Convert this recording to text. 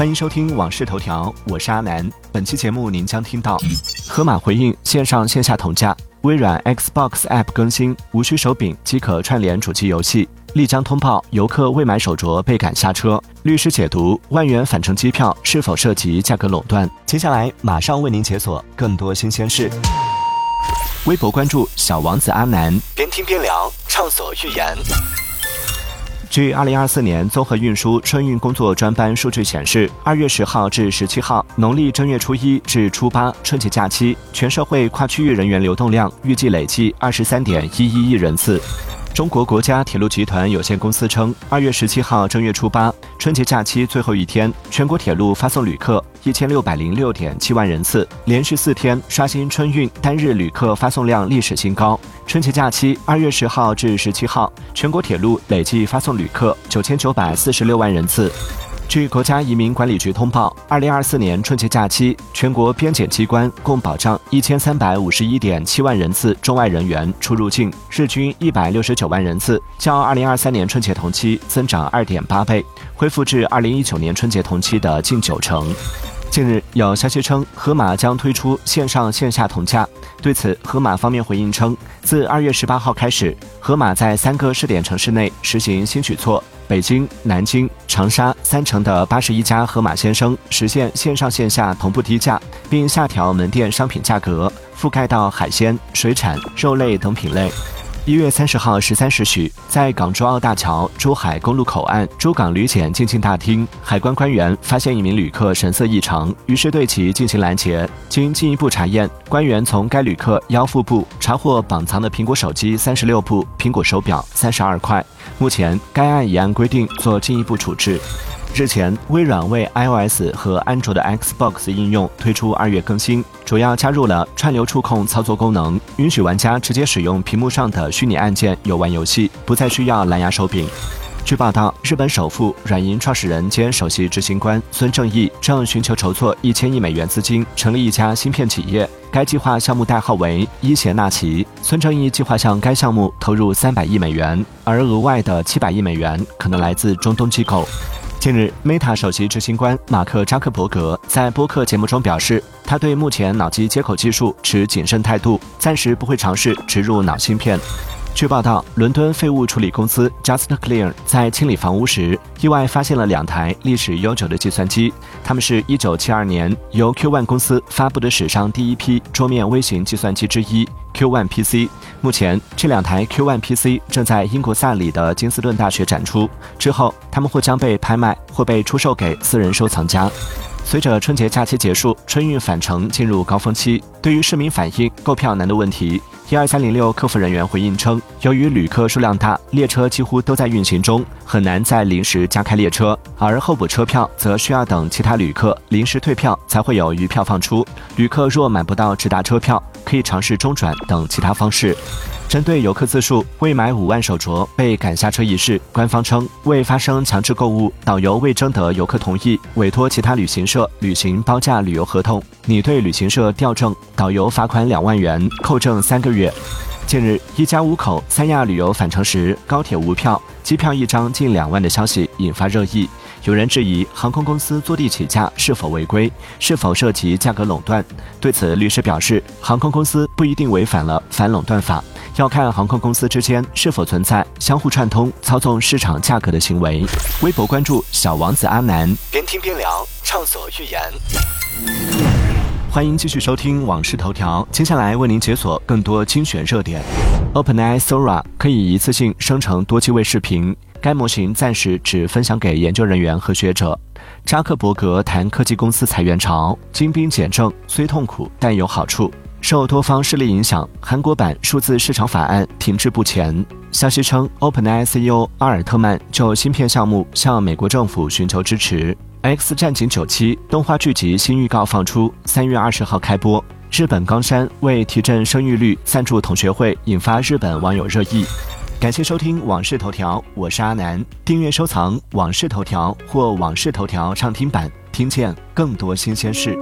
欢迎收听《往事头条》，我是阿南。本期节目您将听到：盒马回应线上线下同价；微软 Xbox App 更新，无需手柄即可串联主机游戏；丽江通报游客未买手镯被赶下车；律师解读万元返程机票是否涉及价格垄断。接下来马上为您解锁更多新鲜事。微博关注小王子阿南，边听边聊，畅所欲言。据二零二四年综合运输春运工作专班数据显示，二月十号至十七号，农历正月初一至初八春节假期，全社会跨区域人员流动量预计累计二十三点一一亿人次。中国国家铁路集团有限公司称，二月十七号正月初八春节假期最后一天，全国铁路发送旅客一千六百零六点七万人次，连续四天刷新春运单日旅客发送量历史新高。春节假期二月十号至十七号，全国铁路累计发送旅客九千九百四十六万人次。据国家移民管理局通报，二零二四年春节假期，全国边检机关共保障一千三百五十一点七万人次中外人员出入境，日均一百六十九万人次，较二零二三年春节同期增长二点八倍，恢复至二零一九年春节同期的近九成。近日有消息称，盒马将推出线上线下同价。对此，盒马方面回应称，自二月十八号开始，盒马在三个试点城市内实行新举措：北京、南京、长沙三城的八十一家盒马先生实现线上线下同步低价，并下调门店商品价格，覆盖到海鲜、水产、肉类等品类。一月三十号十三时许，在港珠澳大桥珠海公路口岸珠港旅检进境大厅，海关官员发现一名旅客神色异常，于是对其进行拦截。经进一步查验，官员从该旅客腰腹部查获绑藏的苹果手机三十六部、苹果手表三十二块。目前，该案已按规定做进一步处置。日前，微软为 iOS 和安卓的 Xbox 应用推出二月更新，主要加入了串流触控操作功能，允许玩家直接使用屏幕上的虚拟按键游玩游戏，不再需要蓝牙手柄。据报道，日本首富、软银创始人兼首席执行官孙正义正寻求筹措一千亿美元资金，成立一家芯片企业。该计划项目代号为伊邪那岐。孙正义计划向该项目投入三百亿美元，而额外的七百亿美元可能来自中东机构。近日，Meta 首席执行官马克扎克伯格在播客节目中表示，他对目前脑机接口技术持谨慎态度，暂时不会尝试植入脑芯片。据报道，伦敦废物处理公司 Just Clear 在清理房屋时，意外发现了两台历史悠久的计算机。它们是一九七二年由 Q One 公司发布的史上第一批桌面微型计算机之一 Q One PC。目前，这两台 Q One PC 正在英国萨里的金斯顿大学展出，之后他们或将被拍卖，或被出售给私人收藏家。随着春节假期结束，春运返程进入高峰期，对于市民反映购票难的问题。一二三零六客服人员回应称，由于旅客数量大，列车几乎都在运行中，很难再临时加开列车，而候补车票则需要等其他旅客临时退票才会有余票放出。旅客若买不到直达车票，可以尝试中转等其他方式。针对游客自述未买五万手镯被赶下车一事，官方称未发生强制购物，导游未征得游客同意，委托其他旅行社履行包价旅游合同，拟对旅行社调证，导游罚款两万元，扣证三个月。近日，一家五口三亚旅游返程时高铁无票，机票一张近两万的消息引发热议。有人质疑航空公司坐地起价是否违规，是否涉及价格垄断？对此，律师表示，航空公司不一定违反了反垄断法。要看航空公司之间是否存在相互串通、操纵市场价格的行为。微博关注小王子阿南，边听边聊，畅所欲言。欢迎继续收听《往事头条》，接下来为您解锁更多精选热点。OpenAI Sora 可以一次性生成多机位视频，该模型暂时只分享给研究人员和学者。扎克伯格谈科技公司裁员潮，精兵简政虽痛苦但有好处。受多方势力影响，韩国版数字市场法案停滞不前。消息称，OpenAI CEO 阿尔特曼就芯片项目向美国政府寻求支持。《X 战警九七》动画剧集新预告放出，三月二十号开播。日本冈山为提振生育率赞助同学会，引发日本网友热议。感谢收听《往事头条》，我是阿南。订阅收藏《往事头条》或《往事头条》畅听版，听见更多新鲜事。